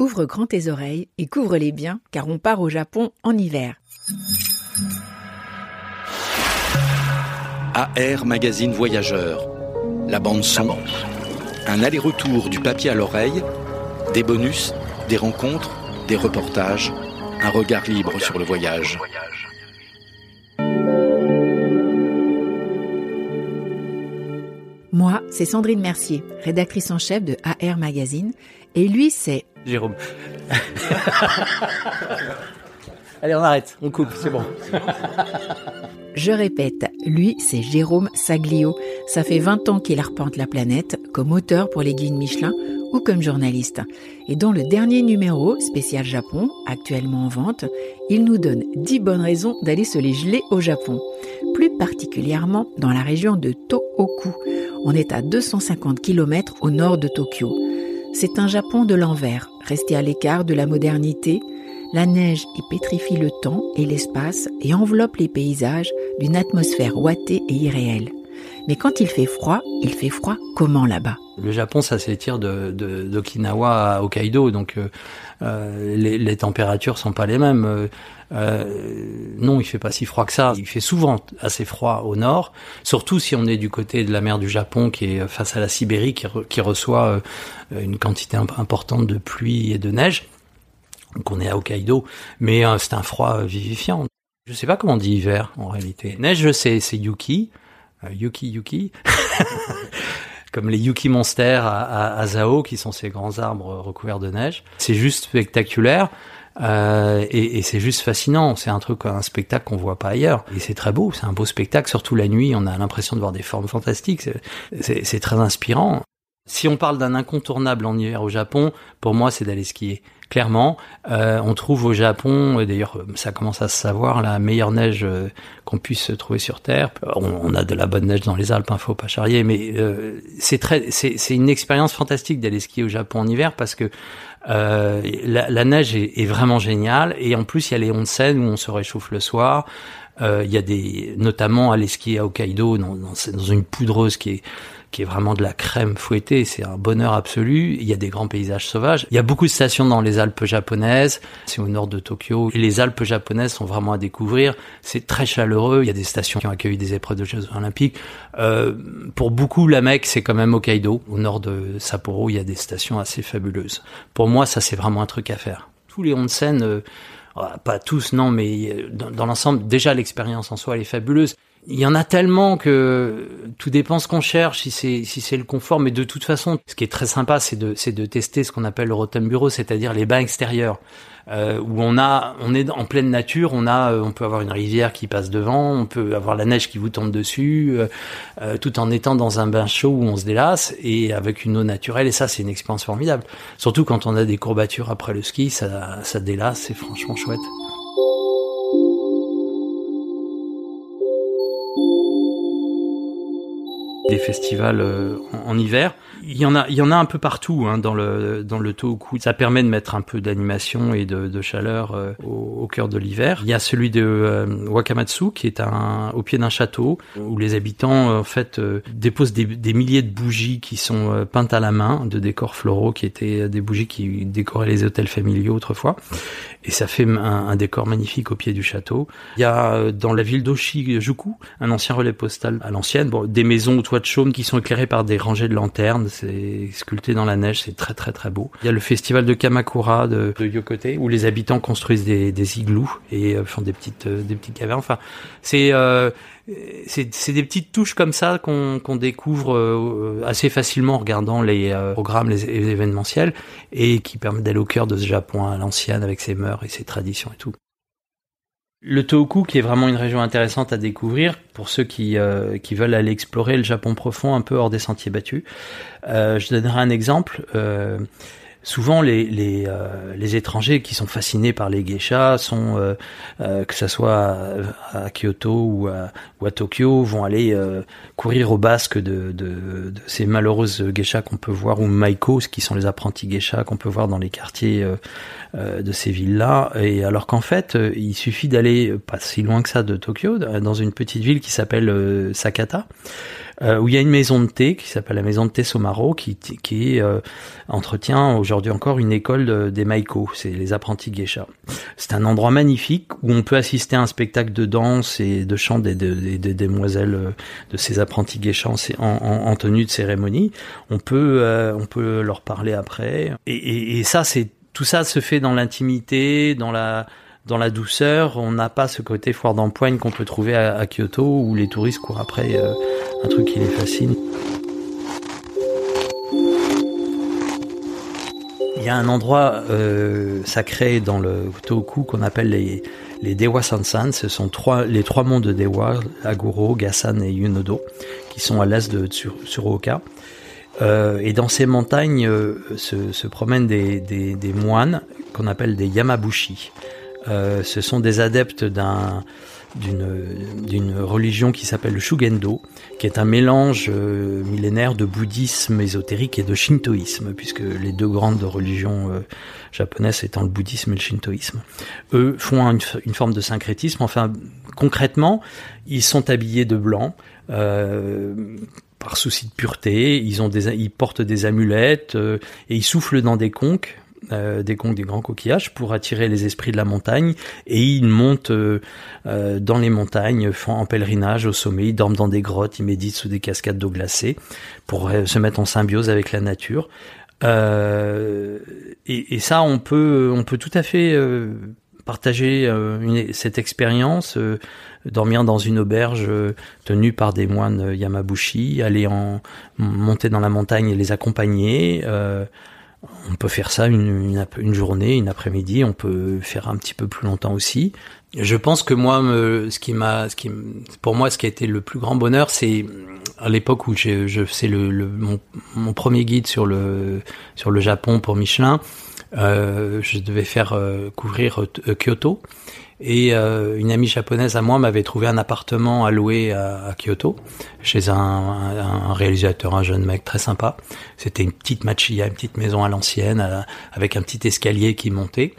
Ouvre grand tes oreilles et couvre-les bien car on part au Japon en hiver. AR Magazine Voyageur. La bande son. Un aller-retour du papier à l'oreille, des bonus, des rencontres, des reportages, un regard libre sur le voyage. Moi, c'est Sandrine Mercier, rédactrice en chef de AR Magazine, et lui, c'est Jérôme. Allez, on arrête, on coupe, c'est bon. Je répète, lui, c'est Jérôme Saglio. Ça fait 20 ans qu'il arpente la planète, comme auteur pour les guides Michelin ou comme journaliste. Et dans le dernier numéro, spécial Japon, actuellement en vente, il nous donne 10 bonnes raisons d'aller se les geler au Japon. Plus particulièrement dans la région de Tohoku. On est à 250 km au nord de Tokyo. C'est un Japon de l'envers, resté à l'écart de la modernité, la neige y pétrifie le temps et l'espace et enveloppe les paysages d'une atmosphère ouatée et irréelle. Mais quand il fait froid, il fait froid comment là-bas? Le Japon, ça s'étire de, de, d'Okinawa à Hokkaido, donc euh, euh, les, les, températures sont pas les mêmes. Euh, non, il fait pas si froid que ça. Il fait souvent assez froid au nord, surtout si on est du côté de la mer du Japon, qui est face à la Sibérie, qui, re, qui reçoit une quantité importante de pluie et de neige. Donc on est à Hokkaido, mais c'est un froid vivifiant. Je sais pas comment on dit hiver en réalité. Neige, je sais, c'est Yuki, Yuki Yuki, comme les Yuki Monsters à, à, à, Zao, qui sont ces grands arbres recouverts de neige. C'est juste spectaculaire. Euh, et, et c'est juste fascinant. C'est un truc, un spectacle qu'on voit pas ailleurs. Et c'est très beau. C'est un beau spectacle. Surtout la nuit, on a l'impression de voir des formes fantastiques. C'est très inspirant. Si on parle d'un incontournable en hiver au Japon, pour moi, c'est d'aller skier. Clairement, euh, on trouve au Japon, d'ailleurs ça commence à se savoir, la meilleure neige euh, qu'on puisse trouver sur Terre. On, a de la bonne neige dans les Alpes, il hein, faut pas charrier, mais euh, c'est très, c'est une expérience fantastique d'aller skier au Japon en hiver parce que euh, la, la, neige est, vraiment géniale et en plus il y a les onsen où on se réchauffe le soir. Euh, il y a des, notamment aller skier à Hokkaido dans, dans une poudreuse qui est qui est vraiment de la crème fouettée. C'est un bonheur absolu. Il y a des grands paysages sauvages. Il y a beaucoup de stations dans les Alpes japonaises. C'est au nord de Tokyo. Et les Alpes japonaises sont vraiment à découvrir. C'est très chaleureux. Il y a des stations qui ont accueilli des épreuves de Jeux olympiques. Euh, pour beaucoup, la Mecque, c'est quand même Hokkaido. Au nord de Sapporo, il y a des stations assez fabuleuses. Pour moi, ça, c'est vraiment un truc à faire. Tous les onsen, euh, pas tous, non, mais euh, dans, dans l'ensemble, déjà l'expérience en soi, elle est fabuleuse. Il y en a tellement que tout dépend ce qu'on cherche, si c'est si c'est le confort. Mais de toute façon, ce qui est très sympa, c'est de c'est de tester ce qu'on appelle le Rotten Bureau, c'est-à-dire les bains extérieurs, euh, où on a on est en pleine nature, on a on peut avoir une rivière qui passe devant, on peut avoir la neige qui vous tombe dessus, euh, euh, tout en étant dans un bain chaud où on se délasse et avec une eau naturelle. Et ça, c'est une expérience formidable. Surtout quand on a des courbatures après le ski, ça ça délasse, c'est franchement chouette. Des festivals euh, en, hiver. Il y en a, il y en a un peu partout hein, dans le dans le Tohoku. Ça permet de mettre un peu d'animation et de, chaleur euh, au, cœur de l'hiver. Il y a celui de euh, Wakamatsu qui est un au pied d'un château où les habitants en fait déposent des, milliers de bougies qui sont peintes à la main de décors floraux qui étaient des bougies qui décoraient les hôtels familiaux autrefois et ça fait un, décor magnifique au pied du château. Il y a dans la ville d'Oshijuku un ancien relais postal à l'ancienne, bon, des maisons au toit de chaume qui sont éclairées par des rangées de lanternes, c'est sculpté dans la neige, c'est très très très beau. Il y a le festival de Kamakura de, Yokote où les habitants construisent des, igloos et euh, font des petites euh, des petites cavernes. Enfin, c'est euh, c'est des petites touches comme ça qu'on qu découvre assez facilement en regardant les programmes, les, les, événementiels, et qui permettent d'aller au cœur de ce Japon à l'ancienne avec ses mœurs et ses traditions et tout. Le Tohoku, qui est vraiment une région intéressante à découvrir pour ceux qui, euh, qui veulent aller explorer le Japon profond un peu hors des sentiers battus. Euh, je donnerai un exemple. Euh, souvent les les, euh, les étrangers qui sont fascinés par les geishas sont euh, euh, que ça soit à, Kyoto ou à, ou à Tokyo vont aller courir au basque de, de, ces malheureuses geishas qu'on peut voir ou maikos qui sont les apprentis geishas qu'on peut voir dans les quartiers de ces villes-là. Et alors qu'en fait il suffit d'aller pas si loin que ça de Tokyo dans une petite ville qui s'appelle Sakata où il y a une maison de thé qui s'appelle la maison de thé Somaro, qui, qui entretient aujourd'hui encore une école des Maiko, c'est les apprentis geisha. C'est un endroit magnifique où on peut assister à un spectacle de danse et de chant des, des, demoiselles euh, de ces apprentis geisha en, en, en, tenue de cérémonie. On peut, euh, on peut leur parler après. Et ça, c'est tout ça se fait dans l'intimité, dans la dans la douceur. On n'a pas ce côté foire d'empoigne qu'on peut trouver à, Kyoto où les touristes courent après euh, un truc qui les fascine. Il y a un endroit euh, sacré dans le Tohoku qu'on appelle les, les Dewa Sansan. Ce sont trois, les trois monts de Dewa, Aguro, Gasan et Yunodo, qui sont à l'est de Tsuruoka. Euh, et dans ces montagnes euh, se, se, promènent des, des, des moines qu'on appelle des Yamabushi. Euh, ce sont des adeptes d'un d'une religion qui s'appelle le Shugendo, qui est un mélange euh, millénaire de bouddhisme ésotérique et de shintoïsme, puisque les deux grandes religions euh, japonaises étant le bouddhisme et le shintoïsme. Eux font une, forme de syncrétisme. Enfin, concrètement, ils sont habillés de blanc. par souci de pureté, ils ont des, ils portent des amulettes et ils soufflent dans des conques euh, des conques, des grands coquillages pour attirer les esprits de la montagne et ils montent euh, euh, dans les montagnes, font en pèlerinage au sommet, ils dorment dans des grottes, ils méditent sous des cascades d'eau glacée pour se mettre en symbiose avec la nature. Et, et, ça, on peut, on peut tout à fait partager une, cette expérience, dormir dans une auberge tenue par des moines Yamabushi, aller en monter dans la montagne et les accompagner. On peut faire ça une, une, journée, une après-midi. On peut faire un petit peu plus longtemps aussi. Je pense que moi, ce qui m'a, ce qui, pour moi, ce qui a été le plus grand bonheur, c'est à l'époque où je, je c'est le mon, premier guide sur le sur le Japon pour Michelin. Euh, je devais faire euh, couvrir euh, Kyoto et euh, une amie japonaise à moi m'avait trouvé un appartement à louer à, Kyoto, chez un, un, réalisateur, un jeune mec très sympa. C'était une petite machiya, une petite maison à l'ancienne, euh, avec un petit escalier qui montait.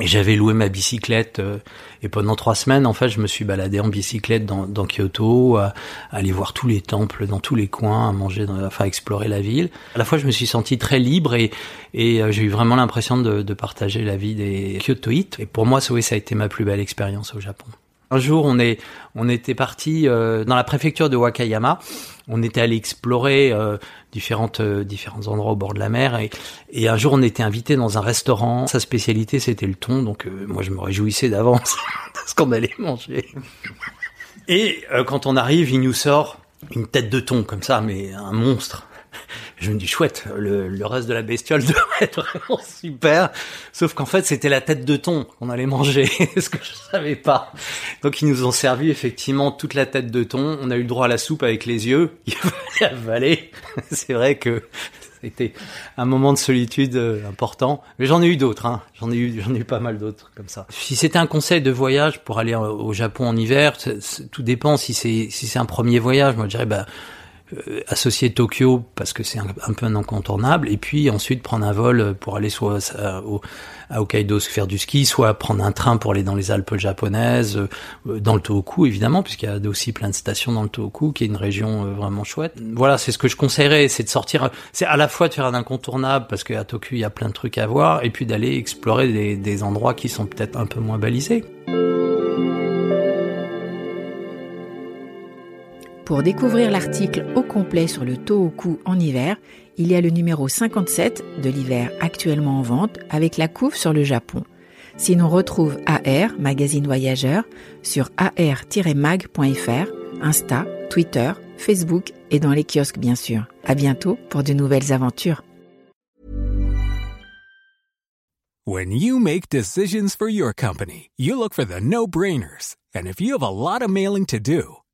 Et j'avais loué ma bicyclette euh, et pendant trois semaines, en fait, je me suis baladé en bicyclette dans, dans Kyoto, à, aller voir tous les temples dans tous les coins, à manger, dans, enfin, à explorer la ville. À la fois, je me suis senti très libre et, et euh, j'ai eu vraiment l'impression de, de, partager la vie des Kyotoïtes. Et pour moi, ça, ça a été ma plus belle expérience au Japon. Un jour, on est, on était parti euh, dans la préfecture de Wakayama. On était allé explorer euh, différentes, euh, différents endroits au bord de la mer. Et, et, un jour, on était invité dans un restaurant. Sa spécialité, c'était le thon. Donc, moi, je me réjouissais d'avance de ce qu'on allait manger. Et quand on arrive, il nous sort une tête de thon comme ça, mais un monstre je me dis chouette, le, le, reste de la bestiole devrait être vraiment super. Sauf qu'en fait, c'était la tête de thon qu'on allait manger, ce que je savais pas. Donc ils nous ont servi effectivement toute la tête de thon. On a eu le droit à la soupe avec les yeux. Il fallait avaler. C'est vrai que c'était un moment de solitude euh, important. Mais j'en ai eu d'autres. Hein. J'en ai eu, j'en ai eu pas mal d'autres comme ça. Si c'était un conseil de voyage pour aller au Japon en hiver, tout dépend. Si c'est si c'est un premier voyage, moi je dirais bah euh, associer Tokyo parce que c'est un, peu un incontournable et puis ensuite prendre un vol pour aller soit à, à Hokkaido se faire du ski, soit prendre un train pour aller dans les Alpes japonaises, euh, dans le Tohoku évidemment puisqu'il y a aussi plein de stations dans le Tohoku qui est une région euh, vraiment chouette. Voilà, c'est ce que je conseillerais, c'est de sortir, c'est à la fois de faire un incontournable parce qu'à Tokyo il y a plein de trucs à voir et puis d'aller explorer des, des endroits qui sont peut-être un peu moins balisés. Pour découvrir l'article au complet sur le Tohoku en hiver, il y a le numéro 57 de l'hiver actuellement en vente avec la couve sur le Japon. Sinon, retrouve AR, magazine voyageur, sur ar-mag.fr, Insta, Twitter, Facebook et dans les kiosques bien sûr. À bientôt pour de nouvelles aventures. When you make decisions for your company, you look for the no-brainers. And if you have a lot of mailing to do,